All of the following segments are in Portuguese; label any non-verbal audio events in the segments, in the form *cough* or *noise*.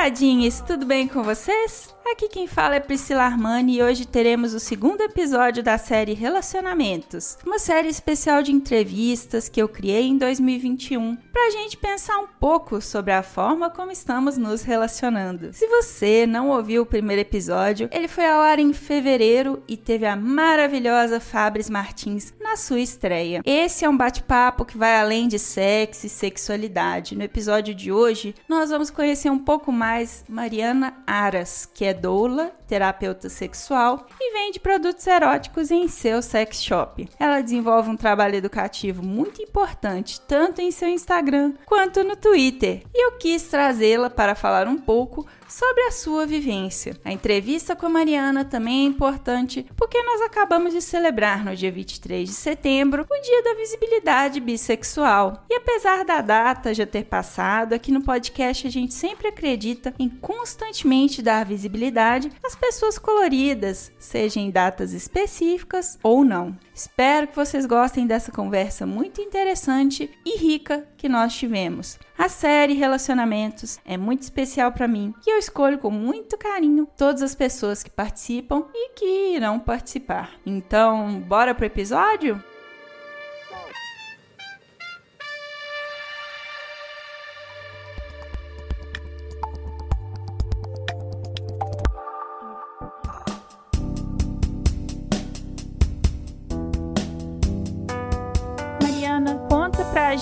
Taradinhas, tudo bem com vocês? Aqui quem fala é Priscila Armani e hoje teremos o segundo episódio da série Relacionamentos, uma série especial de entrevistas que eu criei em 2021 para a gente pensar um pouco sobre a forma como estamos nos relacionando. Se você não ouviu o primeiro episódio, ele foi ao ar em fevereiro e teve a maravilhosa Fabris Martins na sua estreia. Esse é um bate-papo que vai além de sexo e sexualidade. No episódio de hoje, nós vamos conhecer um pouco mais Mariana Aras, que é doula, terapeuta sexual e vende produtos eróticos em seu sex shop. Ela desenvolve um trabalho educativo muito importante tanto em seu Instagram quanto no Twitter. E eu quis trazê-la para falar um pouco sobre a sua vivência. A entrevista com a Mariana também é importante porque nós acabamos de celebrar no dia 23 de setembro o Dia da Visibilidade Bissexual. E apesar da data já ter passado, aqui no podcast a gente sempre acredita em constantemente dar visibilidade às pessoas coloridas, seja em datas específicas ou não. Espero que vocês gostem dessa conversa muito interessante e rica que nós tivemos. A série Relacionamentos é muito especial para mim e eu escolho com muito carinho todas as pessoas que participam e que irão participar. Então, bora pro episódio?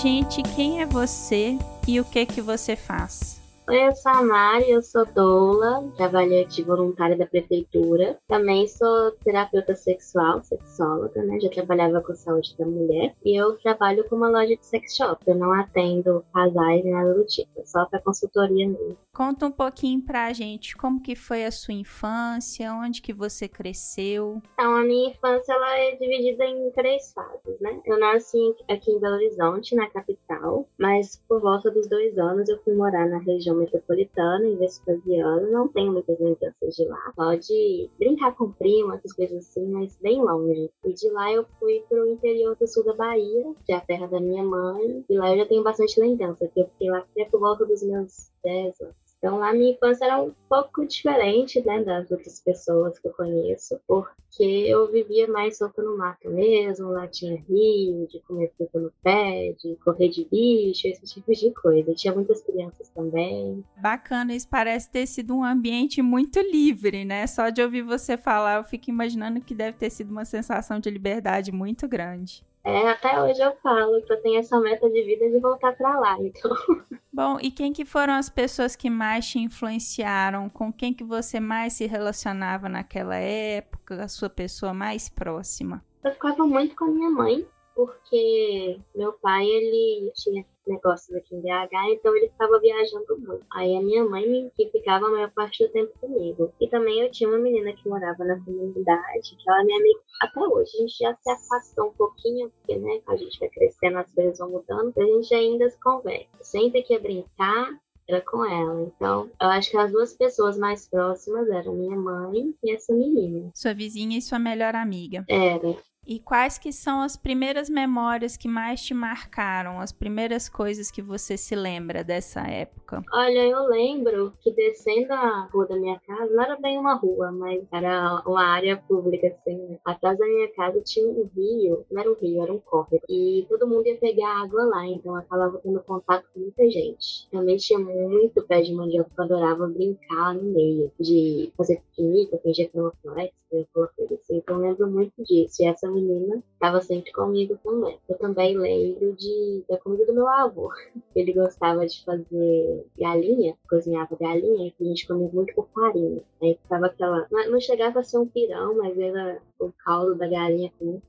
Gente quem é você e o que que você faz. Oi, eu sou a Mari, eu sou doula, trabalho de voluntária da prefeitura. Também sou terapeuta sexual, sexóloga, né? Já trabalhava com saúde da mulher. E eu trabalho com uma loja de sex shop. Eu não atendo casais nem nada do tipo, só para consultoria mesmo. Conta um pouquinho pra gente como que foi a sua infância, onde que você cresceu. Então, a minha infância ela é dividida em três fases, né? Eu nasci aqui em Belo Horizonte, na capital, mas por volta dos dois anos eu fui morar na região metropolitana, em Vespasiano, não tenho muitas lembranças de lá. Pode brincar com primo, essas coisas assim, mas bem longe. E de lá eu fui pro interior do sul da Bahia, que é a terra da minha mãe, e lá eu já tenho bastante lembrança, porque eu fiquei lá até por volta dos meus 10 anos. Então lá minha infância era um pouco diferente, né, das outras pessoas que eu conheço, porque eu vivia mais solta no mato mesmo, lá tinha rio, de comer fruta no pé, de correr de bicho, esse tipo de coisa. Tinha muitas crianças também. Bacana, isso parece ter sido um ambiente muito livre, né? Só de ouvir você falar, eu fico imaginando que deve ter sido uma sensação de liberdade muito grande. É, até hoje eu falo que eu tenho essa meta de vida de voltar para lá, então. *laughs* Bom, e quem que foram as pessoas que mais te influenciaram? Com quem que você mais se relacionava naquela época? A sua pessoa mais próxima? Eu ficava muito com a minha mãe, porque meu pai, ele tinha negócios aqui em BH, então ele ficava viajando muito. Aí a minha mãe que ficava a maior parte do tempo comigo. E também eu tinha uma menina que morava na comunidade, que ela é minha amiga até hoje. A gente já se afastou um pouquinho, porque né, a gente vai crescendo, as coisas vão mudando, a gente ainda se conversa. Sempre que ia brincar, era com ela. Então, eu acho que as duas pessoas mais próximas eram minha mãe e essa menina. Sua vizinha e sua melhor amiga. Era. E quais que são as primeiras memórias que mais te marcaram, as primeiras coisas que você se lembra dessa época? Olha, eu lembro que descendo a rua da minha casa, não era bem uma rua, mas era uma área pública, assim. Né? Atrás da minha casa tinha um rio, não era um rio, era um córrego. E todo mundo ia pegar água lá, então eu acabava tendo contato com muita gente. Também tinha muito pé de mandioca, eu adorava brincar no meio, de fazer piquenique, fingir que era uma floresta, aquela coisa assim. Então eu lembro muito disso. E essa menina estava sempre comigo também. Eu também lembro de, da comida do meu avô. *laughs* Ele gostava de fazer galinha, cozinhava galinha, e a gente comia muito com farinha. Aí ficava aquela. Não chegava a ser um pirão, mas era o caldo da galinha com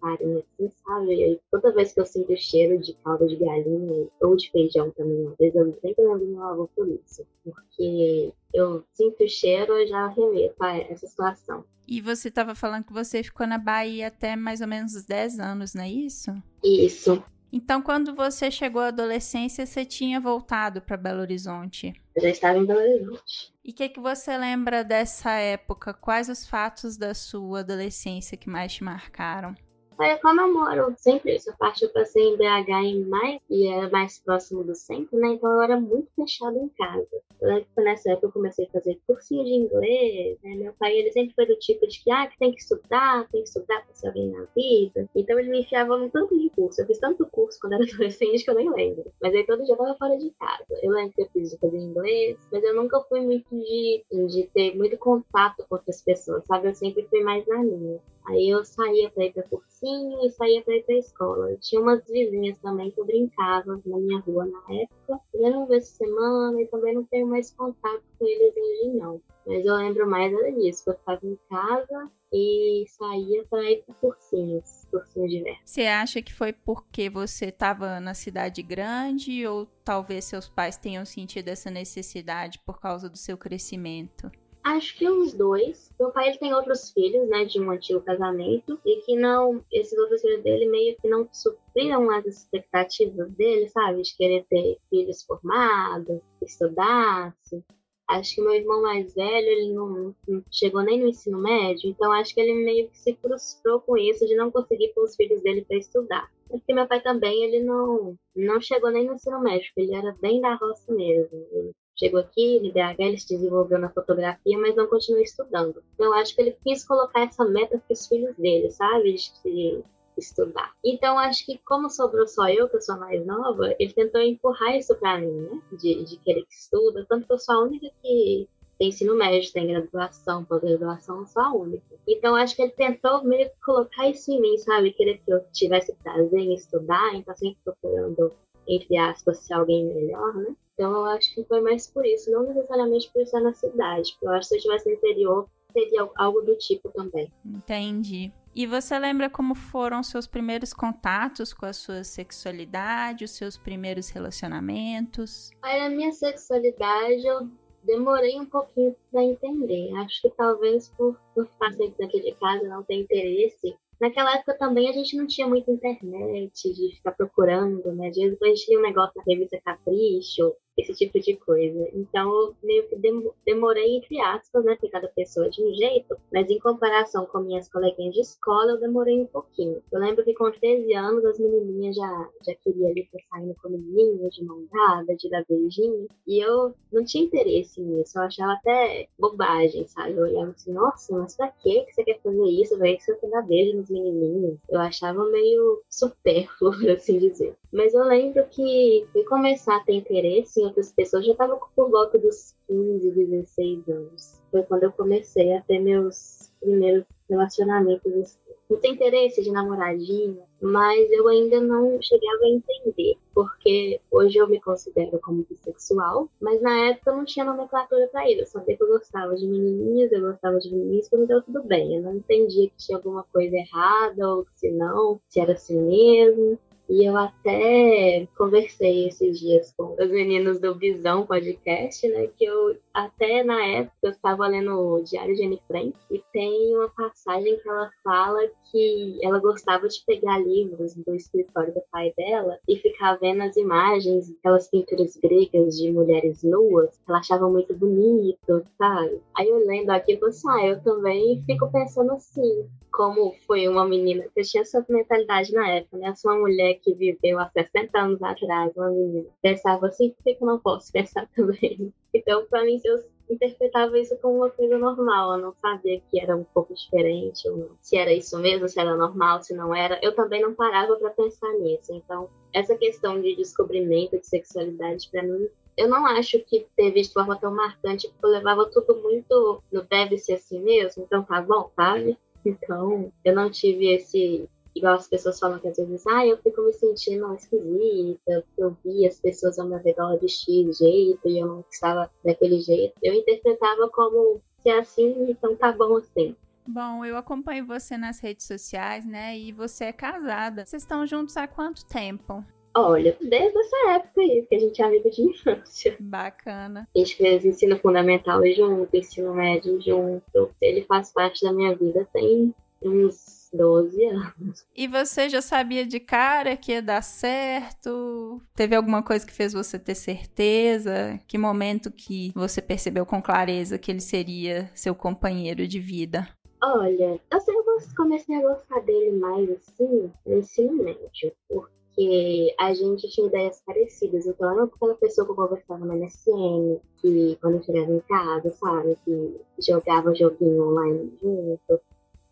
farinha, assim, sabe? E toda vez que eu sinto o cheiro de caldo de galinha ou de feijão também, às vezes eu sempre lembro meu avô por isso. Porque eu sinto o cheiro, eu já remeto a essa situação. E você estava falando que você ficou na Bahia até mais ou menos 10 anos, não é isso? Isso. Então, quando você chegou à adolescência, você tinha voltado para Belo Horizonte? Eu já estava em Belo Horizonte. E o que, que você lembra dessa época? Quais os fatos da sua adolescência que mais te marcaram? É, como eu moro sempre, essa parte eu passei em BH em e era mais próximo do centro, né? Então eu era muito fechada em casa. Eu lembro que nessa época eu comecei a fazer cursinho de inglês, né? Meu pai, ele sempre foi do tipo de que, ah, que tem que estudar, tem que estudar pra ser alguém na vida. Então ele me enfiava num tanto de curso. Eu fiz tanto curso quando era *laughs* adolescente que eu nem lembro. Mas aí todo dia eu tava fora de casa. Eu lembro que eu fiz de fazer inglês, mas eu nunca fui muito de, de ter muito contato com outras pessoas, sabe? Eu sempre fui mais na minha. Aí eu saía pra ir pra cursinho e saía pra ir pra escola. Eu tinha umas vizinhas também que eu brincava na minha rua na época. Eu não vejo semana e também não tenho mais contato com eles hoje, não. Mas eu lembro mais era disso, que eu ficava em casa e saía pra ir pra cursinhos, cursinhos diversos. Você acha que foi porque você estava na cidade grande ou talvez seus pais tenham sentido essa necessidade por causa do seu crescimento? Acho que uns dois. Meu pai ele tem outros filhos, né, de um antigo casamento, e que não, esses outros filhos dele meio que não supriram as expectativas dele, sabe, de querer ter filhos formados, estudasse. Acho que meu irmão mais velho, ele não, não, chegou nem no ensino médio, então acho que ele meio que se frustrou com isso de não conseguir pôr os filhos dele para estudar. É porque meu pai também, ele não, não chegou nem no ensino médio, ele era bem da roça mesmo. Ele chegou aqui, no BH, ele se desenvolveu na fotografia, mas não continuou estudando. Então, eu acho que ele quis colocar essa meta para os filhos dele, sabe? De estudar. Então, acho que como sobrou só eu, que eu sou mais nova, ele tentou empurrar isso para mim, né? De, de querer que estuda. Tanto que eu sou a única que tem ensino médio, tem graduação, pós-graduação, sou a única. Então, acho que ele tentou meio que colocar isso em mim, sabe? Querer que eu tivesse prazer em estudar, então sempre procurando, entre aspas, ser alguém melhor, né? Então eu acho que foi mais por isso, não necessariamente por estar na cidade. Eu acho que se eu estivesse no interior, seria algo do tipo também. Entendi. E você lembra como foram seus primeiros contatos com a sua sexualidade, os seus primeiros relacionamentos? A minha sexualidade eu demorei um pouquinho para entender. Acho que talvez por, por estar sempre daqui de casa não ter interesse. Naquela época também a gente não tinha muita internet de ficar procurando, né? De vez em quando a gente lia um negócio na revista Capricho, esse tipo de coisa. Então, eu meio que demorei, entre aspas, né? Porque cada pessoa é de um jeito, mas em comparação com minhas coleguinhas de escola, eu demorei um pouquinho. Eu lembro que com 13 anos, as menininhas já, já queriam ali estar saindo com menininhos, de mão dada, de dar beijinho, e eu não tinha interesse nisso, eu achava até bobagem, sabe? Eu olhava assim, nossa, mas pra que você quer fazer isso? Vai que você quer dar beijo nos menininhos. Eu achava meio supérfluo, *laughs* por assim dizer. Mas eu lembro que fui começar a ter interesse em outras pessoas, já estava por volta dos 15, 16 anos. Foi quando eu comecei a ter meus primeiros relacionamentos. Não tem interesse de namoradinha, mas eu ainda não chegava a entender, porque hoje eu me considero como bissexual, mas na época eu não tinha nomenclatura para isso. Eu sabia que eu gostava de menininhas, eu gostava de meninos, então deu tudo bem. Eu não entendia que tinha alguma coisa errada, ou se não, se era assim mesmo. E eu até conversei esses dias com os meninos do Visão Podcast, né? Que eu até na época eu estava lendo o Diário de Anne Frank e tem uma passagem que ela fala que ela gostava de pegar livros do escritório do pai dela e ficar vendo as imagens, aquelas pinturas gregas de mulheres nuas, ela achava muito bonito, sabe? Aí eu lendo aqui, eu assim, ah, eu também fico pensando assim, como foi uma menina, eu tinha essa mentalidade na época, né? Uma mulher que viveu há 60 anos atrás, uma menina. Pensava assim, por que eu não posso pensar *laughs* também? Então, para mim, eu interpretava isso como uma coisa normal. Eu não sabia que era um pouco diferente, ou se era isso mesmo, se era normal, se não era. Eu também não parava para pensar nisso. Então, essa questão de descobrimento de sexualidade, para mim, eu não acho que teve de forma tão marcante, porque eu levava tudo muito no deve ser assim mesmo, então tá bom, sabe? Então, eu não tive esse. Igual as pessoas falam que às vezes, ah, eu fico me sentindo esquisita, eu vi as pessoas ao meu redor de X jeito e eu não estava daquele jeito. Eu interpretava como se é assim, então tá bom assim. Bom, eu acompanho você nas redes sociais, né? E você é casada. Vocês estão juntos há quanto tempo? Olha, desde essa época aí, que a gente é amigo de infância. Bacana. A gente fez ensino fundamental junto, ensino médio junto. Ele faz parte da minha vida tem uns 12 anos. E você já sabia de cara que ia dar certo? Teve alguma coisa que fez você ter certeza? Que momento que você percebeu com clareza que ele seria seu companheiro de vida? Olha, eu sempre comecei a gostar dele mais assim no ensino médio, porque porque a gente tinha ideias parecidas. Então, era aquela pessoa que eu conversava na MSN, que quando chegava em casa, sabe, que jogava joguinho online junto.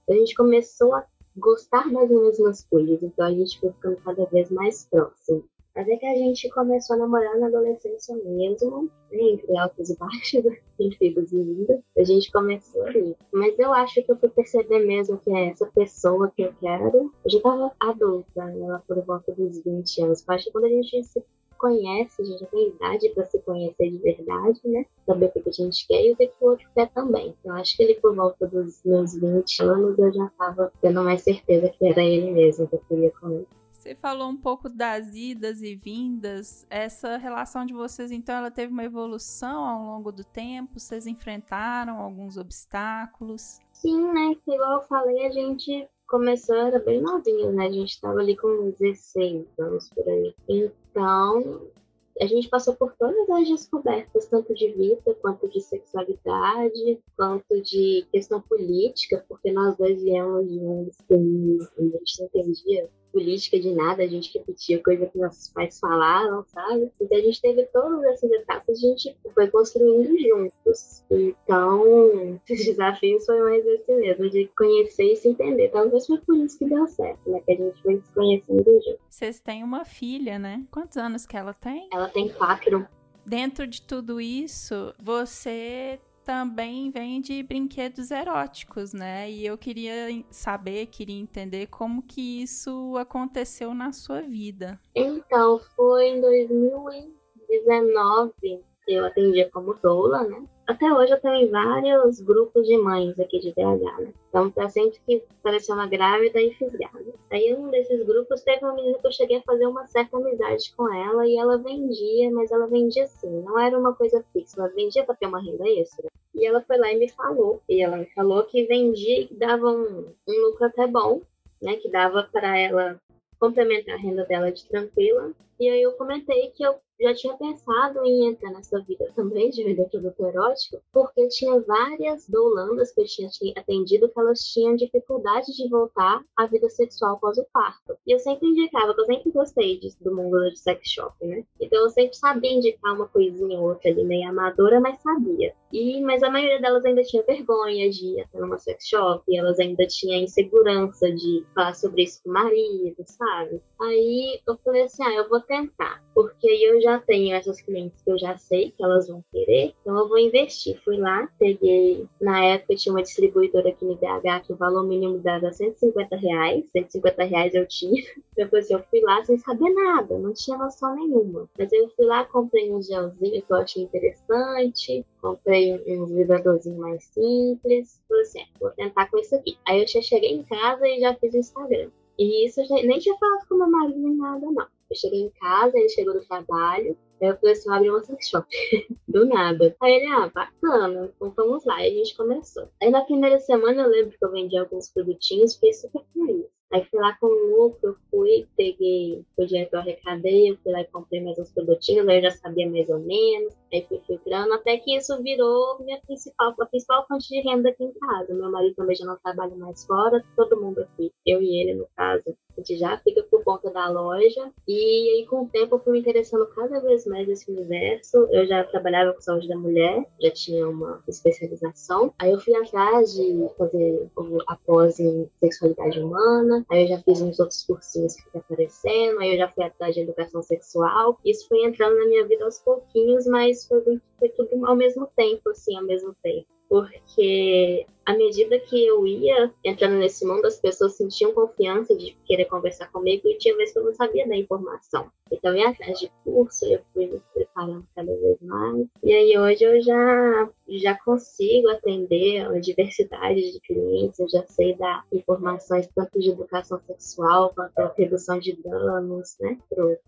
A gente começou a gostar das mesmas coisas, então a gente foi ficando cada vez mais próximo. Mas é que a gente começou a namorar na adolescência mesmo, né, entre altos e baixos, *laughs* entre idas e vindas. A gente começou ali. Mas eu acho que eu fui perceber mesmo que é essa pessoa que eu quero. Eu já tava adulta, né, por volta dos 20 anos. Eu acho que quando a gente se conhece, a gente já tem idade para se conhecer de verdade, né? Saber o que a gente quer e o que o outro quer também. Eu acho que ele, por volta dos meus 20 anos, eu já tava tendo mais certeza que era ele mesmo que eu queria com ele. Você falou um pouco das idas e vindas. Essa relação de vocês, então, ela teve uma evolução ao longo do tempo? Vocês enfrentaram alguns obstáculos? Sim, né? Igual eu falei, a gente começou, era bem novinho, né? A gente estava ali com 16 anos por aí. Então, a gente passou por todas as descobertas, tanto de vida, quanto de sexualidade, quanto de questão política, porque nós dois viemos de um que a gente entendia política de nada, a gente repetia coisa que nossos pais falaram, sabe? Então a gente teve todas essas etapas, a gente foi construindo juntos. Então, *laughs* os desafios foi mais esse mesmo, de conhecer e se entender. Talvez foi por isso que deu certo, né? Que a gente foi se conhecendo juntos. Vocês têm uma filha, né? Quantos anos que ela tem? Ela tem quatro. Dentro de tudo isso, você também vende brinquedos eróticos, né? E eu queria saber, queria entender como que isso aconteceu na sua vida. Então, foi em 2019 eu atendia como doula, né? Até hoje eu tenho vários grupos de mães aqui de BH, né? Então, pra sempre que apareceu uma grávida e fiz grávida. Aí, um desses grupos teve uma menina que eu cheguei a fazer uma certa amizade com ela e ela vendia, mas ela vendia assim, não era uma coisa fixa, ela vendia pra ter uma renda extra. E ela foi lá e me falou. E ela me falou que vendia e dava um, um lucro até bom, né? Que dava para ela complementar a renda dela de tranquila. E aí eu comentei que eu já tinha pensado em entrar nessa vida também de vender produto erótico, porque tinha várias doulandas que eu tinha atendido que elas tinham dificuldade de voltar à vida sexual após o parto. E eu sempre indicava, eu sempre gostei disso, do mundo de sex shop, né? Então eu sempre sabia indicar uma coisinha ou outra ali meio amadora, mas sabia. E, mas a maioria delas ainda tinha vergonha de ir até numa sex shop, elas ainda tinham insegurança de falar sobre isso com o marido, sabe? Aí eu falei assim, ah, eu vou porque eu já tenho essas clientes que eu já sei que elas vão querer, então eu vou investir. Fui lá, peguei, na época tinha uma distribuidora aqui no BH que o valor mínimo dava 150 reais, 150 reais eu tinha. *laughs* Depois eu fui lá sem saber nada, não tinha noção nenhuma. Mas eu fui lá, comprei um gelzinho que eu achei interessante, comprei uns vibradorzinhos mais simples, falei assim, é, vou tentar com isso aqui. Aí eu já cheguei em casa e já fiz o Instagram. E isso eu já, nem tinha falado com meu marido nem nada, não. Eu cheguei em casa, ele chegou do trabalho, aí eu falei assim, abrir uma sex shop. *laughs* do nada. Aí ele, ah, bacana, então vamos lá. Aí a gente começou. Aí na primeira semana eu lembro que eu vendi alguns produtinhos, fiquei super feliz. Aí fui lá com o lucro, eu fui, peguei o dinheiro que eu arrecadei, eu fui lá e comprei mais uns produtinhos, aí eu já sabia mais ou menos, aí fui filtrando, até que isso virou minha principal, a principal fonte de renda aqui em casa. Meu marido também já não trabalha mais fora, todo mundo aqui, eu e ele no caso, a gente já fica por conta da loja. E aí, com o tempo, eu fui me interessando cada vez mais nesse universo. Eu já trabalhava com saúde da mulher, já tinha uma especialização. Aí eu fui atrás de fazer a pós em sexualidade humana. Aí eu já fiz uns outros cursinhos que estão aparecendo. Aí eu já fui atrás de educação sexual. Isso foi entrando na minha vida aos pouquinhos, mas foi, foi tudo ao mesmo tempo, assim, ao mesmo tempo porque à medida que eu ia entrando nesse mundo, as pessoas sentiam confiança de querer conversar comigo e tinha vezes que eu não sabia da informação. Então, ia atrás de curso, eu fui me preparando cada vez mais. E aí, hoje eu já já consigo atender a diversidade de clientes, eu já sei dar informações tanto de educação sexual quanto redução de danos, né,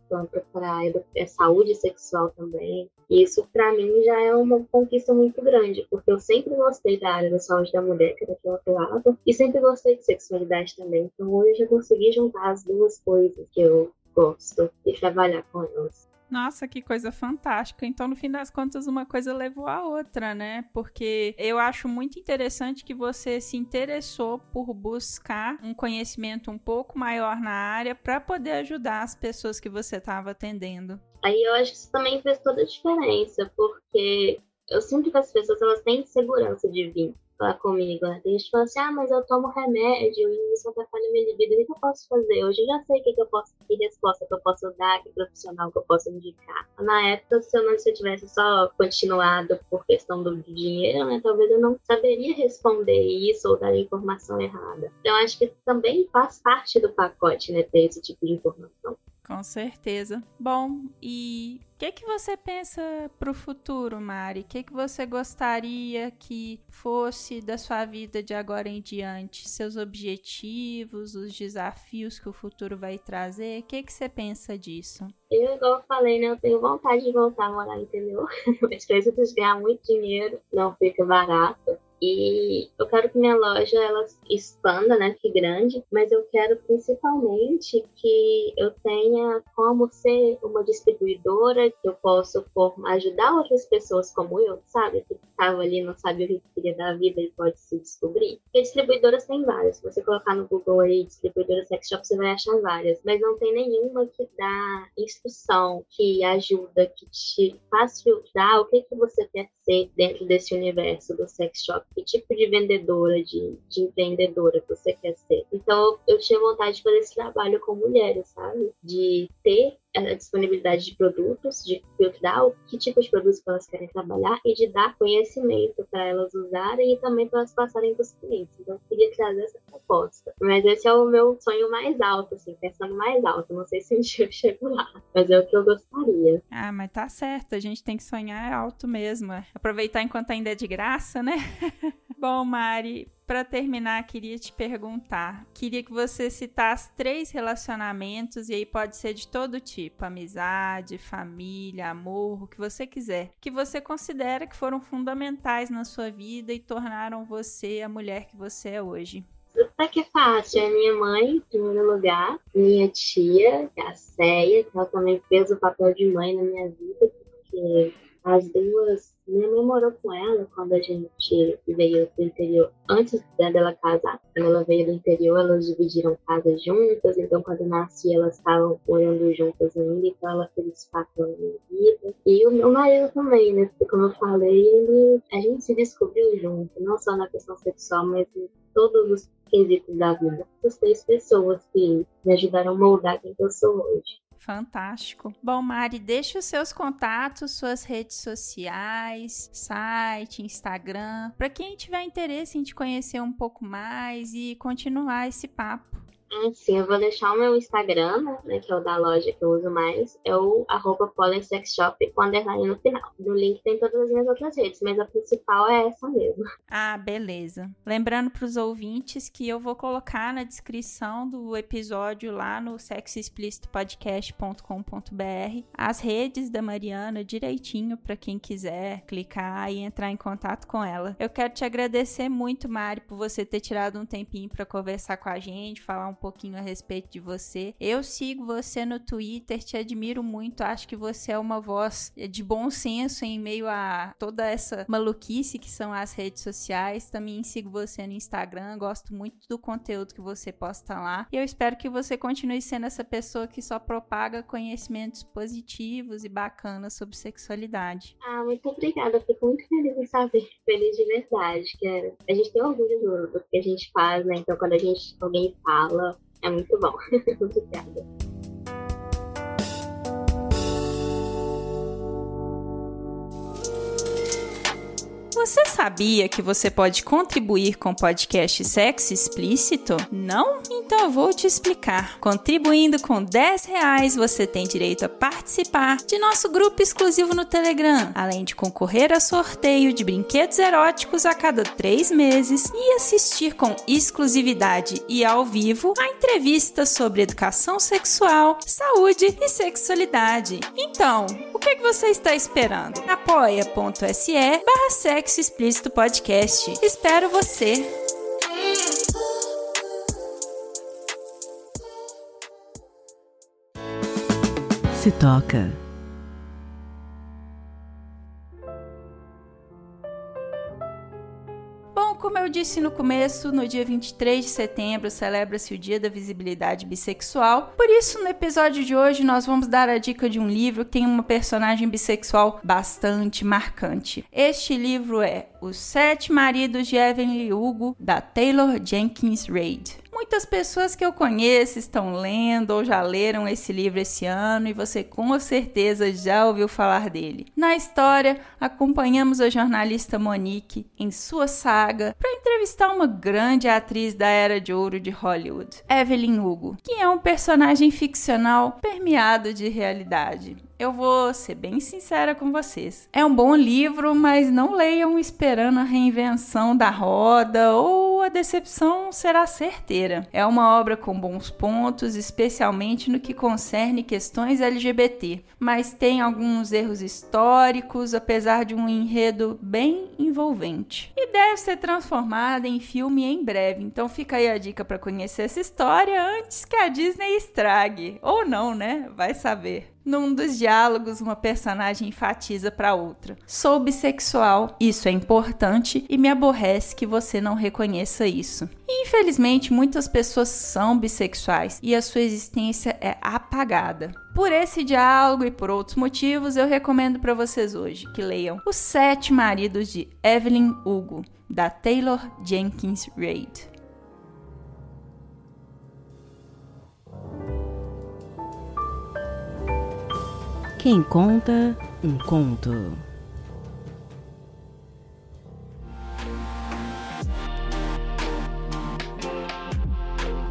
quanto para a saúde sexual também. E isso, para mim, já é uma conquista muito grande, porque eu sempre gostei da área da saúde da mulher, que era que eu atuava, e sempre gostei de sexualidade também. Então, hoje eu consegui juntar as duas coisas que eu gosto e trabalhar com elas. Nossa, que coisa fantástica. Então, no fim das contas, uma coisa levou a outra, né? Porque eu acho muito interessante que você se interessou por buscar um conhecimento um pouco maior na área para poder ajudar as pessoas que você estava atendendo. Aí eu acho que isso também fez toda a diferença, porque eu sinto que as pessoas elas têm segurança de vir falar comigo. Gente que fala assim, ah, mas eu tomo remédio e isso atrapalha minha libido. O que eu posso fazer? Hoje eu já sei o que, eu posso, que resposta que eu posso dar, que profissional que eu posso indicar. Na época, se eu não se eu tivesse só continuado por questão do dinheiro, né, talvez eu não saberia responder isso ou dar a informação errada. Então, acho que também faz parte do pacote, né, ter esse tipo de informação. Com certeza. Bom, e o que, que você pensa para o futuro, Mari? O que, que você gostaria que fosse da sua vida de agora em diante? Seus objetivos, os desafios que o futuro vai trazer? O que, que você pensa disso? Eu, igual eu falei, né? Eu tenho vontade de voltar a morar, entendeu? *laughs* Mas precisa ganhar muito dinheiro, não fica barato. E eu quero que minha loja ela expanda, né, que grande, mas eu quero principalmente que eu tenha como ser uma distribuidora, que eu possa ajudar outras pessoas como eu, sabe, que estava ali não sabe o que queria da vida e pode se descobrir. Porque distribuidoras tem várias. Se você colocar no Google aí distribuidora sex shop, você vai achar várias, mas não tem nenhuma que dá instrução, que ajuda, que te faz filtrar o que que você quer dentro desse universo do sex shop que tipo de vendedora, de, de empreendedora você quer ser. Então, eu tinha vontade de fazer esse trabalho com mulheres, sabe? De ter a disponibilidade de produtos, de filtrar que tipo de produtos que elas querem trabalhar e de dar conhecimento para elas usarem e também para elas passarem para os clientes. Então, eu queria trazer essa proposta. Mas esse é o meu sonho mais alto, assim, pensando mais alto. Não sei se um *laughs* dia eu chego lá, mas é o que eu gostaria. Ah, mas tá certo, a gente tem que sonhar alto mesmo. Aproveitar enquanto ainda é de graça, né? *laughs* Bom, Mari, para terminar, queria te perguntar. Queria que você citasse três relacionamentos, e aí pode ser de todo tipo: amizade, família, amor, o que você quiser, que você considera que foram fundamentais na sua vida e tornaram você a mulher que você é hoje. Até que é fácil. É minha mãe, em primeiro lugar, minha tia, a Céia, que ela também fez o papel de mãe na minha vida, porque as duas minha mãe morou com ela quando a gente veio do interior. Antes dela casar, quando ela veio do interior, elas dividiram casa juntas. Então, quando nasci, elas estavam morando juntas ainda. Então, ela fez quatro anos de vida. E o meu marido também, né? Porque, como eu falei, ele, a gente se descobriu junto. Não só na questão sexual, mas em todos os quesitos da vida. Essas três pessoas que me ajudaram a moldar quem eu sou hoje. Fantástico. Bom, Mari, deixe os seus contatos, suas redes sociais, site, Instagram, para quem tiver interesse em te conhecer um pouco mais e continuar esse papo. Ah, sim, eu vou deixar o meu Instagram, né, que é o da loja que eu uso mais, é o arroba polysexshop com underline no final. No link tem todas as minhas outras redes, mas a principal é essa mesmo. Ah, beleza. Lembrando para os ouvintes que eu vou colocar na descrição do episódio lá no sexoexplicitopodcast.com.br as redes da Mariana direitinho para quem quiser clicar e entrar em contato com ela. Eu quero te agradecer muito, Mari, por você ter tirado um tempinho para conversar com a gente, falar um pouquinho a respeito de você. Eu sigo você no Twitter, te admiro muito, acho que você é uma voz de bom senso em meio a toda essa maluquice que são as redes sociais. Também sigo você no Instagram, gosto muito do conteúdo que você posta lá. E eu espero que você continue sendo essa pessoa que só propaga conhecimentos positivos e bacanas sobre sexualidade. Ah, muito obrigada. Fico muito feliz em saber. Feliz de verdade. A gente tem orgulho do, do que a gente faz, né? Então, quando a gente alguém fala, é muito bom. *laughs* Obrigada. Você sabia que você pode contribuir com o podcast Sexo Explícito? Não? Então eu vou te explicar. Contribuindo com 10 reais, você tem direito a participar de nosso grupo exclusivo no Telegram, além de concorrer a sorteio de brinquedos eróticos a cada três meses e assistir com exclusividade e ao vivo a entrevistas sobre educação sexual, saúde e sexualidade. Então, o que, é que você está esperando? apoia.se barra sexo explícito podcast. Espero você! Se toca. Disse no começo, no dia 23 de setembro celebra-se o Dia da Visibilidade Bissexual. Por isso, no episódio de hoje, nós vamos dar a dica de um livro que tem uma personagem bissexual bastante marcante. Este livro é Os Sete Maridos de Evelyn Hugo, da Taylor Jenkins Reid. Muitas pessoas que eu conheço estão lendo ou já leram esse livro esse ano e você com certeza já ouviu falar dele. Na história, acompanhamos a jornalista Monique em sua saga para entrevistar uma grande atriz da era de ouro de Hollywood, Evelyn Hugo, que é um personagem ficcional permeado de realidade. Eu vou ser bem sincera com vocês. É um bom livro, mas não leiam esperando a reinvenção da roda ou a decepção será certeira. É uma obra com bons pontos, especialmente no que concerne questões LGBT, mas tem alguns erros históricos, apesar de um enredo bem envolvente. E deve ser transformada em filme em breve, então fica aí a dica para conhecer essa história antes que a Disney estrague. Ou não, né? Vai saber. Num dos diálogos, uma personagem enfatiza para outra: Sou bissexual, isso é importante e me aborrece que você não reconheça isso. Infelizmente, muitas pessoas são bissexuais e a sua existência é apagada. Por esse diálogo e por outros motivos, eu recomendo para vocês hoje que leiam Os Sete Maridos de Evelyn Hugo, da Taylor Jenkins Reid. Quem conta um conto.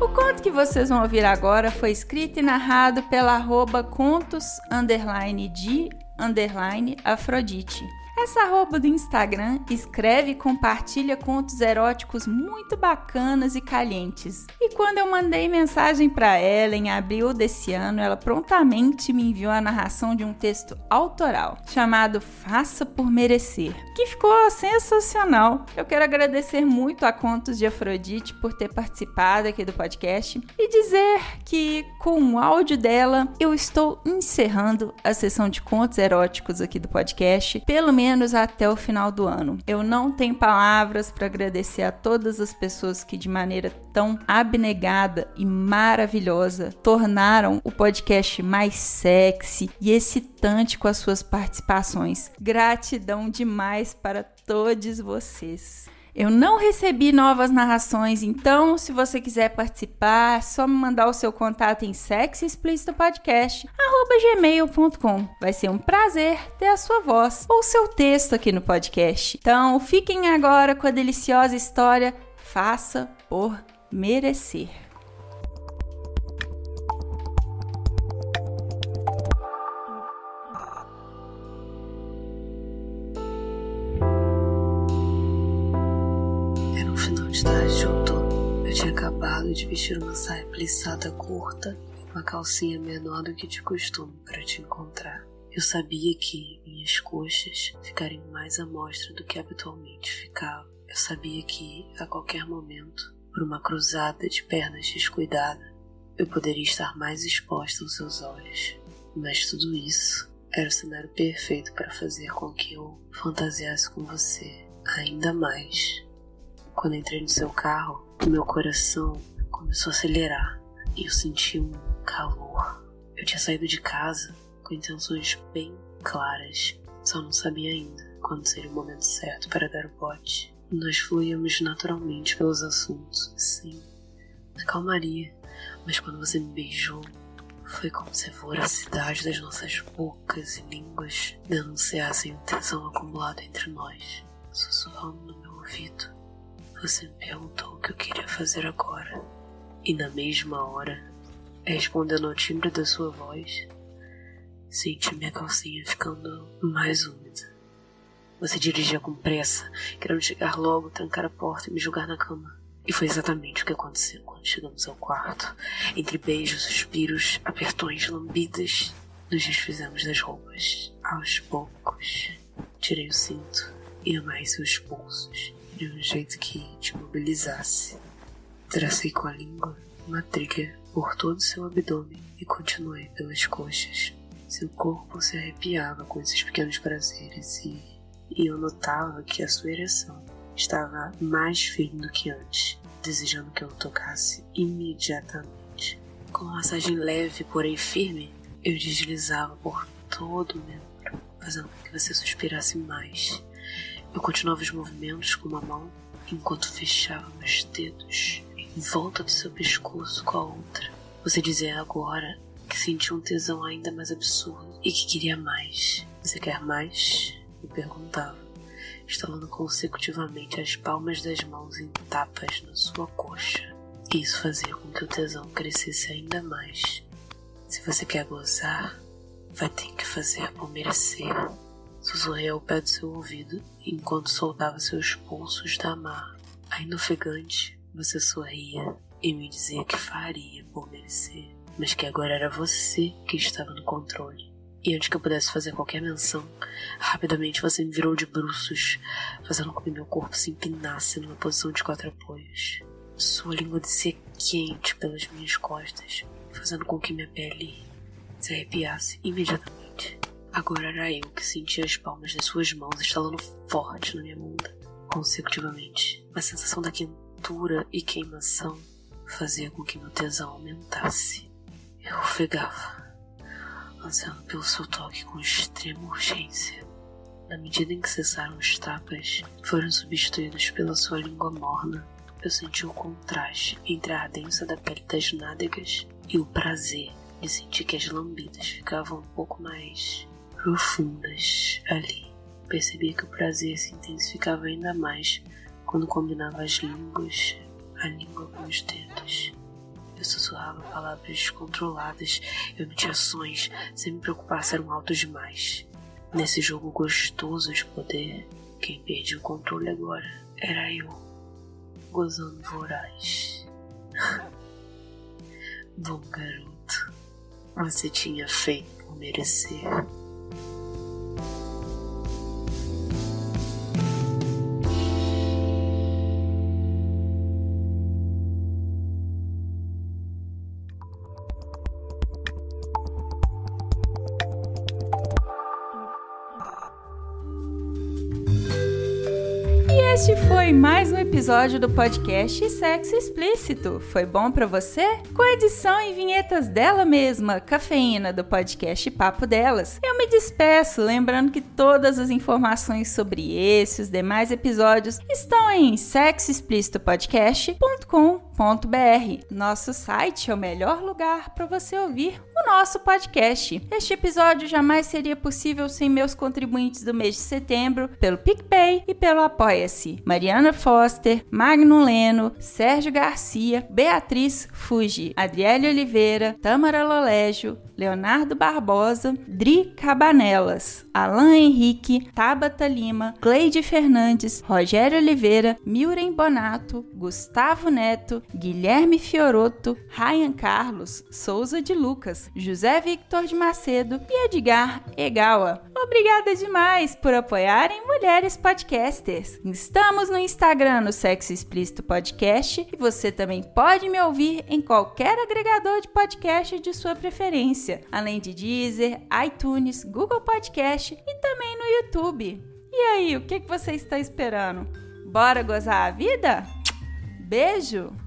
O conto que vocês vão ouvir agora foi escrito e narrado pela arroba contos underline de underline Afrodite. Essa arroba do Instagram escreve e compartilha contos eróticos muito bacanas e calientes. E quando eu mandei mensagem para ela em abril desse ano, ela prontamente me enviou a narração de um texto autoral chamado Faça por Merecer, que ficou sensacional. Eu quero agradecer muito a Contos de Afrodite por ter participado aqui do podcast e dizer que com o áudio dela eu estou encerrando a sessão de contos eróticos aqui do podcast, pelo menos menos até o final do ano. Eu não tenho palavras para agradecer a todas as pessoas que, de maneira tão abnegada e maravilhosa, tornaram o podcast mais sexy e excitante com as suas participações. Gratidão demais para todos vocês. Eu não recebi novas narrações, então se você quiser participar, é só me mandar o seu contato em sexoexplicitopodcast@gmail.com. Vai ser um prazer ter a sua voz ou seu texto aqui no podcast. Então, fiquem agora com a deliciosa história Faça por merecer. De vestir uma saia plissada curta e uma calcinha menor do que de costume para te encontrar. Eu sabia que minhas coxas ficariam mais à mostra do que habitualmente ficavam. Eu sabia que, a qualquer momento, por uma cruzada de pernas descuidada, eu poderia estar mais exposta aos seus olhos. Mas tudo isso era o cenário perfeito para fazer com que eu fantasiasse com você ainda mais. Quando entrei no seu carro, meu coração começou a acelerar e eu senti um calor. Eu tinha saído de casa com intenções bem claras, só não sabia ainda quando seria o momento certo para dar o bote. Nós fluíamos naturalmente pelos assuntos, sim, na calmaria, mas quando você me beijou, foi como se a voracidade das nossas bocas e línguas denunciassem o tesão acumulado entre nós. sussurrando no meu ouvido. Você me perguntou o que eu queria fazer agora. E na mesma hora, respondendo ao timbre da sua voz, senti minha calcinha ficando mais úmida. Você dirigia com pressa, querendo chegar logo, trancar a porta e me jogar na cama. E foi exatamente o que aconteceu quando chegamos ao quarto. Entre beijos, suspiros, apertões, lambidas, nos desfizemos das roupas. Aos poucos, tirei o cinto e amarrei seus pulsos de um jeito que te mobilizasse. Tracei com a língua uma trilha por todo seu abdômen e continuei pelas coxas. Seu corpo se arrepiava com esses pequenos prazeres e, e eu notava que a sua ereção estava mais firme do que antes, desejando que eu tocasse imediatamente. Com uma massagem leve, porém firme, eu deslizava por todo o membro, fazendo com que você suspirasse mais. Eu continuava os movimentos com uma mão, enquanto fechava meus dedos em volta do seu pescoço com a outra. Você dizia agora que sentia um tesão ainda mais absurdo e que queria mais. Você quer mais? Eu perguntava instalando consecutivamente as palmas das mãos em tapas na sua coxa. Isso fazia com que o tesão crescesse ainda mais. Se você quer gozar, vai ter que fazer por merecer. Sussurrei ao pé do seu ouvido enquanto soltava seus pulsos da mar. Ainda ofegante, você sorria e me dizia que faria por merecer, mas que agora era você que estava no controle. E antes que eu pudesse fazer qualquer menção, rapidamente você me virou de bruços, fazendo com que meu corpo se empinasse numa posição de quatro apoios. Sua língua descia quente pelas minhas costas, fazendo com que minha pele se arrepiasse imediatamente. Agora era eu que sentia as palmas das suas mãos estalando forte na minha bunda, consecutivamente. A sensação da quentura e queimação fazia com que meu tesão aumentasse. Eu ofegava ansiando pelo seu toque com extrema urgência. Na medida em que cessaram os tapas, foram substituídos pela sua língua morna. Eu senti o contraste entre a ardência da pele das nádegas e o prazer de sentir que as lambidas ficavam um pouco mais profundas ali. Percebi que o prazer se intensificava ainda mais quando combinava as línguas, a língua com os dedos. Eu sussurrava palavras descontroladas, sons sem me preocupar se eram altos demais. Nesse jogo gostoso de poder, quem perdia o controle agora era eu, gozando voraz. *laughs* Bom garoto, você tinha feito por merecer. Episódio do podcast Sexo Explícito. Foi bom para você? Com edição e vinhetas dela mesma, Cafeína do podcast Papo Delas. Eu me despeço, lembrando que todas as informações sobre esse e os demais episódios estão em sexoexplicitopodcast.com.br. Nosso site é o melhor lugar para você ouvir nosso podcast. Este episódio jamais seria possível sem meus contribuintes do mês de setembro, pelo PicPay e pelo Apoia-se. Mariana Foster, Magno Leno, Sérgio Garcia, Beatriz Fuji, Adriele Oliveira, Tamara Lolégio, Leonardo Barbosa, Dri Cabanelas, Alain Henrique, Tabata Lima, Cleide Fernandes, Rogério Oliveira, Milren Bonato, Gustavo Neto, Guilherme Fioroto, Ryan Carlos, Souza de Lucas, José Victor de Macedo e Edgar Egawa. Obrigada demais por apoiarem Mulheres Podcasters. Estamos no Instagram no Sexo Explícito Podcast e você também pode me ouvir em qualquer agregador de podcast de sua preferência, além de Deezer, iTunes, Google Podcast e também no YouTube. E aí, o que você está esperando? Bora gozar a vida? Beijo!